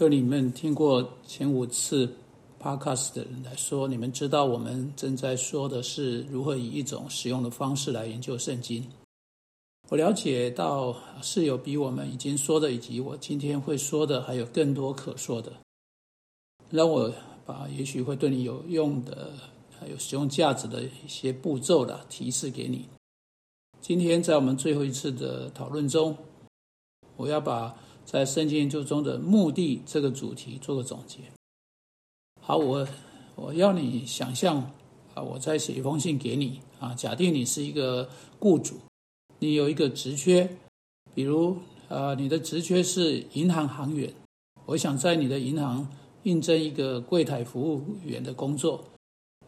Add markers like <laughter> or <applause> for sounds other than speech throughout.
对你们听过前五次 podcast 的人来说，你们知道我们正在说的是如何以一种实用的方式来研究圣经。我了解到是有比我们已经说的，以及我今天会说的，还有更多可说的。让我把也许会对你有用的、还有使用价值的一些步骤的提示给你。今天在我们最后一次的讨论中，我要把。在圣经研究中的目的这个主题做个总结。好，我我要你想象啊，我在写一封信给你啊。假定你是一个雇主，你有一个职缺，比如啊，你的职缺是银行行员，我想在你的银行应征一个柜台服务员的工作。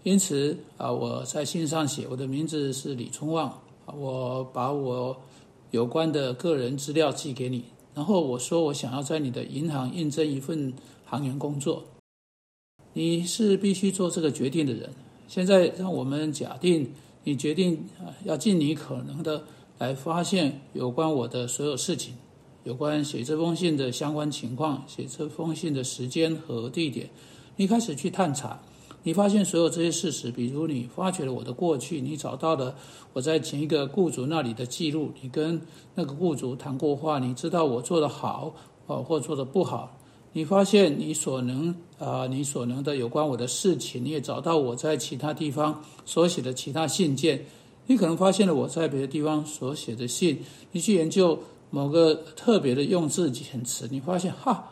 因此啊，我在信上写我的名字是李春旺，我把我有关的个人资料寄给你。然后我说，我想要在你的银行应征一份行员工作。你是必须做这个决定的人。现在让我们假定你决定啊，要尽你可能的来发现有关我的所有事情，有关写这封信的相关情况，写这封信的时间和地点。你开始去探查。你发现所有这些事实，比如你发掘了我的过去，你找到了我在前一个雇主那里的记录，你跟那个雇主谈过话，你知道我做的好哦，或做的不好。你发现你所能啊，你所能的有关我的事情，你也找到我在其他地方所写的其他信件。你可能发现了我在别的地方所写的信，你去研究某个特别的用字遣词，你发现哈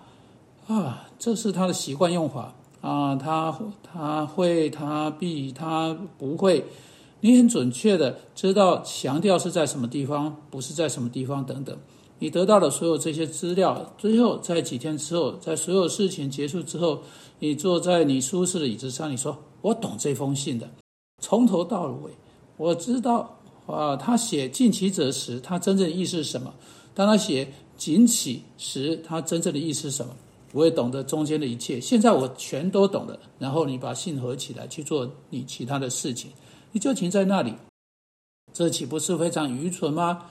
啊，这是他的习惯用法。啊，他他会，他必，他不会。你很准确的知道强调是在什么地方，不是在什么地方等等。你得到了所有这些资料，最后在几天之后，在所有事情结束之后，你坐在你舒适的椅子上，你说：“我懂这封信的，从头到尾，我知道啊。”他写“近其者”时，他真正的意思是什么？当他写“仅起”时，他真正的意思是什么？我也懂得中间的一切，现在我全都懂了。然后你把信合起来去做你其他的事情，你就停在那里，这岂不是非常愚蠢吗？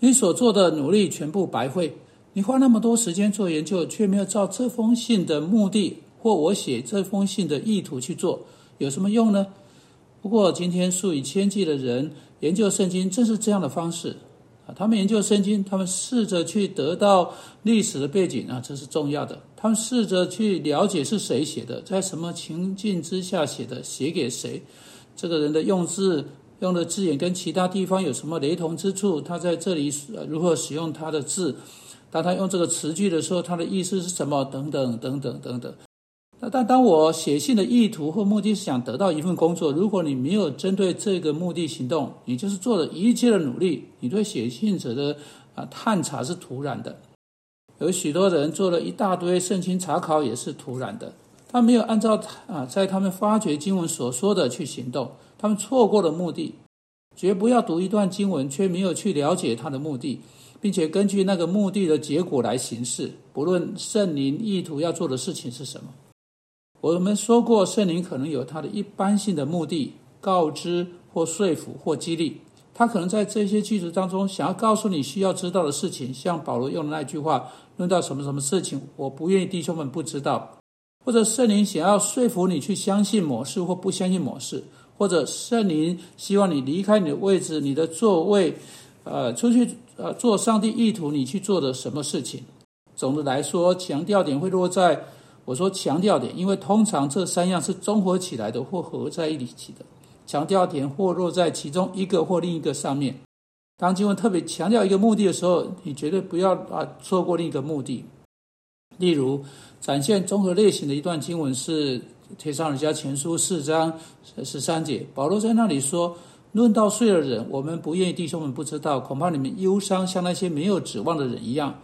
你所做的努力全部白费，你花那么多时间做研究，却没有照这封信的目的或我写这封信的意图去做，有什么用呢？不过今天数以千计的人研究圣经，正是这样的方式。他们研究圣经，他们试着去得到历史的背景啊，这是重要的。他们试着去了解是谁写的，在什么情境之下写的，写给谁，这个人的用字用的字眼跟其他地方有什么雷同之处，他在这里如何使用他的字，当他用这个词句的时候，他的意思是什么，等等等等等等。那但当我写信的意图或目的是想得到一份工作，如果你没有针对这个目的行动，你就是做了一切的努力，你对写信者的啊探查是徒然的。有许多人做了一大堆圣经查考也是徒然的，他没有按照啊在他们发掘经文所说的去行动，他们错过了目的。绝不要读一段经文却没有去了解他的目的，并且根据那个目的的结果来行事，不论圣灵意图要做的事情是什么。我们说过，圣灵可能有他的一般性的目的，告知或说服或激励。他可能在这些句子当中想要告诉你需要知道的事情，像保罗用的那句话：“论到什么什么事情，我不愿意弟兄们不知道。”或者圣灵想要说服你去相信某事或不相信某事，或者圣灵希望你离开你的位置、你的座位，呃，出去呃做上帝意图你去做的什么事情。总的来说，强调点会落在。我说强调点，因为通常这三样是综合起来的或合在一起的。强调点或落在其中一个或另一个上面。当经文特别强调一个目的的时候，你绝对不要啊错过另一个目的。例如，展现综合类型的一段经文是《铁上人家前书》四章十三节，保罗在那里说：“论到睡的人，我们不愿意弟兄们不知道，恐怕你们忧伤，像那些没有指望的人一样。”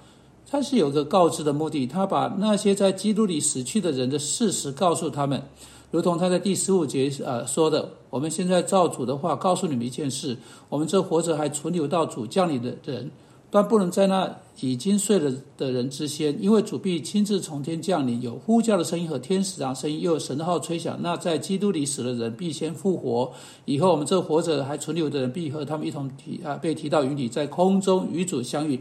他是有个告知的目的，他把那些在基督里死去的人的事实告诉他们，如同他在第十五节呃说的：“我们现在照主的话告诉你们一件事，我们这活着还存留到主降临的人，但不能在那已经睡了的人之先，因为主必亲自从天降临，有呼叫的声音和天使长声音，又有神的号吹响。那在基督里死的人必先复活，以后我们这活着还存留的人必和他们一同提啊被提到云里，在空中与主相遇。”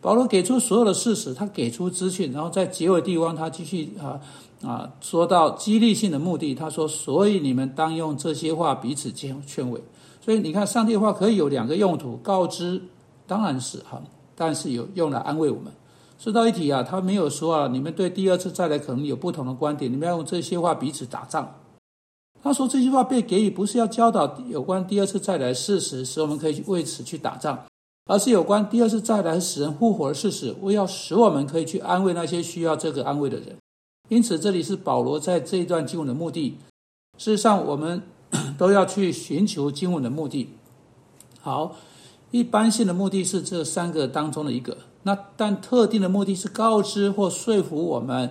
保罗给出所有的事实，他给出资讯，然后在结尾地方，他继续啊啊说到激励性的目的。他说：“所以你们当用这些话彼此劝劝慰。”所以你看，上帝的话可以有两个用途：告知，当然是哈，但是有用来安慰我们。说到一题啊，他没有说啊，你们对第二次再来可能有不同的观点，你们要用这些话彼此打仗。他说这句话被给予不是要教导有关第二次再来事实，使我们可以为此去打仗。而是有关第二次再来使人复活的事实，为要使我们可以去安慰那些需要这个安慰的人。因此，这里是保罗在这一段经文的目的。事实上，我们 <coughs> 都要去寻求经文的目的。好，一般性的目的是这三个当中的一个。那但特定的目的是告知或说服我们，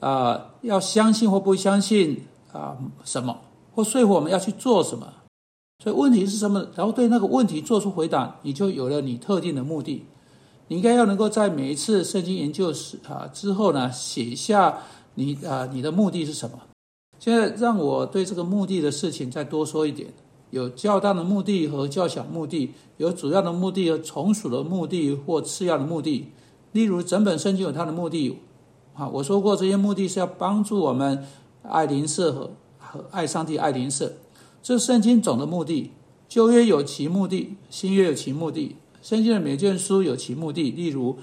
啊，要相信或不相信啊什么，或说服我们要去做什么。所以问题是什么？然后对那个问题做出回答，你就有了你特定的目的。你应该要能够在每一次圣经研究时啊之后呢，写下你啊你的目的是什么。现在让我对这个目的的事情再多说一点：有较大的目的和较小目的，有主要的目的和从属的目的或次要的目的。例如，整本圣经有它的目的啊。我说过，这些目的是要帮助我们爱灵舍和和爱上帝、爱灵舍。这圣经总的目的，旧约有其目的，新约有其目的。圣经的每卷书有其目的。例如，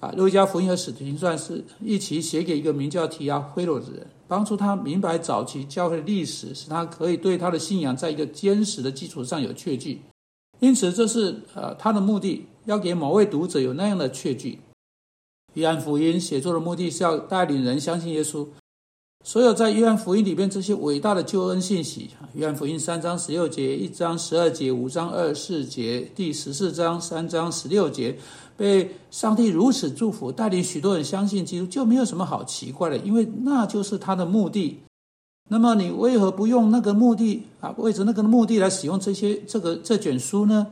啊，路加福音和使徒行传是一起写给一个名叫提亚菲罗的人，帮助他明白早期教会的历史，使他可以对他的信仰在一个坚实的基础上有确据。因此，这是呃他的目的，要给某位读者有那样的确据。约翰福音写作的目的是要带领人相信耶稣。所有在约翰福音里边这些伟大的救恩信息，约翰福音三章十六节、一章十二节、五章二十四节、第十四章三章十六节，被上帝如此祝福，带领许多人相信基督，就没有什么好奇怪的，因为那就是他的目的。那么你为何不用那个目的啊？为着那个目的来使用这些这个这卷书呢？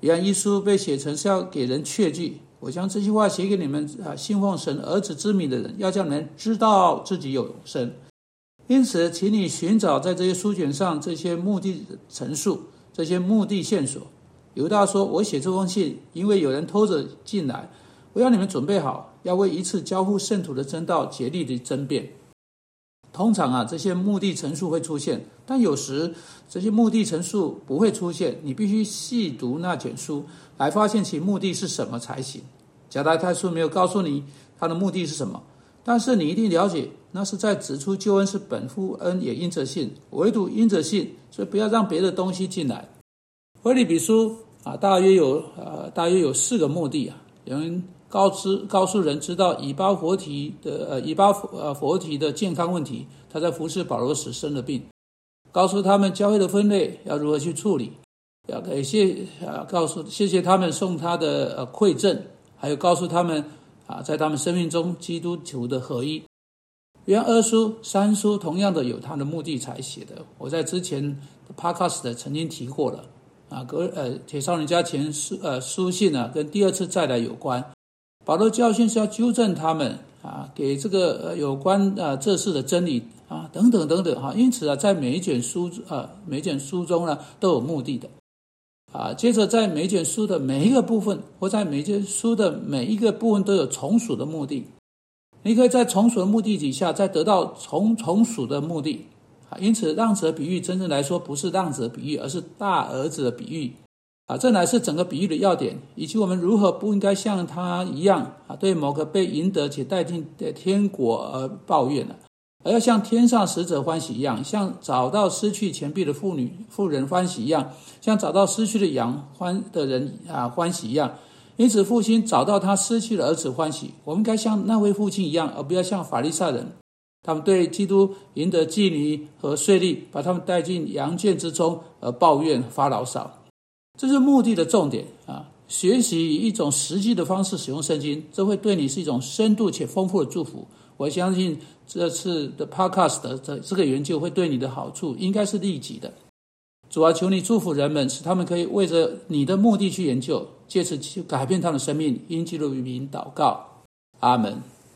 约翰一书被写成是要给人确据。我将这句话写给你们啊，信奉神儿子之名的人，要叫你们知道自己有神。因此，请你寻找在这些书卷上这些目的陈述，这些目的线索。犹大说：“我写这封信，因为有人偷着进来。我要你们准备好，要为一次交付圣徒的真道竭力的争辩。”通常啊，这些目的陈述会出现，但有时这些目的陈述不会出现。你必须细读那卷书。来发现其目的是什么才行。加拉太书没有告诉你他的目的是什么，但是你一定了解，那是在指出救恩是本乎恩，也因着信，唯独因着信，所以不要让别的东西进来。腓利比书啊，大约有呃，大约有四个目的啊。有人告知告诉人知道以巴佛提的呃以巴佛呃佛提的健康问题，他在服侍保罗时生了病，告诉他们教会的分类要如何去处理。要感谢啊，告诉谢谢他们送他的呃馈赠，还有告诉他们啊，在他们生命中基督徒的合一。原二书、三书同样的有他的目的才写的。我在之前 podcast 曾经提过了啊，格呃铁少人家前书呃书信呢，跟第二次再来有关。保罗教训是要纠正他们啊，给这个呃有关啊这事的真理啊等等等等哈。因此啊，在每一卷书啊每一卷书中呢都有目的的。啊，接着在每卷书的每一个部分，或在每卷书的每一个部分都有从属的目的。你可以在从属的目的底下，再得到从从属的目的。啊，因此让子的比喻真正来说不是让子的比喻，而是大儿子的比喻。啊，这乃是整个比喻的要点，以及我们如何不应该像他一样啊，对某个被赢得且带进的天国而抱怨呢。而要像天上使者欢喜一样，像找到失去钱币的妇女妇人欢喜一样，像找到失去的羊欢的人啊欢喜一样。因此，父亲找到他失去的儿子欢喜。我们该像那位父亲一样，而不要像法利赛人，他们对基督赢得妓女和税吏，把他们带进羊圈之中而抱怨发牢骚。这是目的的重点啊！学习以一种实际的方式使用圣经，这会对你是一种深度且丰富的祝福。我相信这次的 Podcast 的这这个研究会对你的好处应该是立即的。主啊，求你祝福人们，使他们可以为着你的目的去研究，借此去改变他们的生命。因基督名祷告，阿门。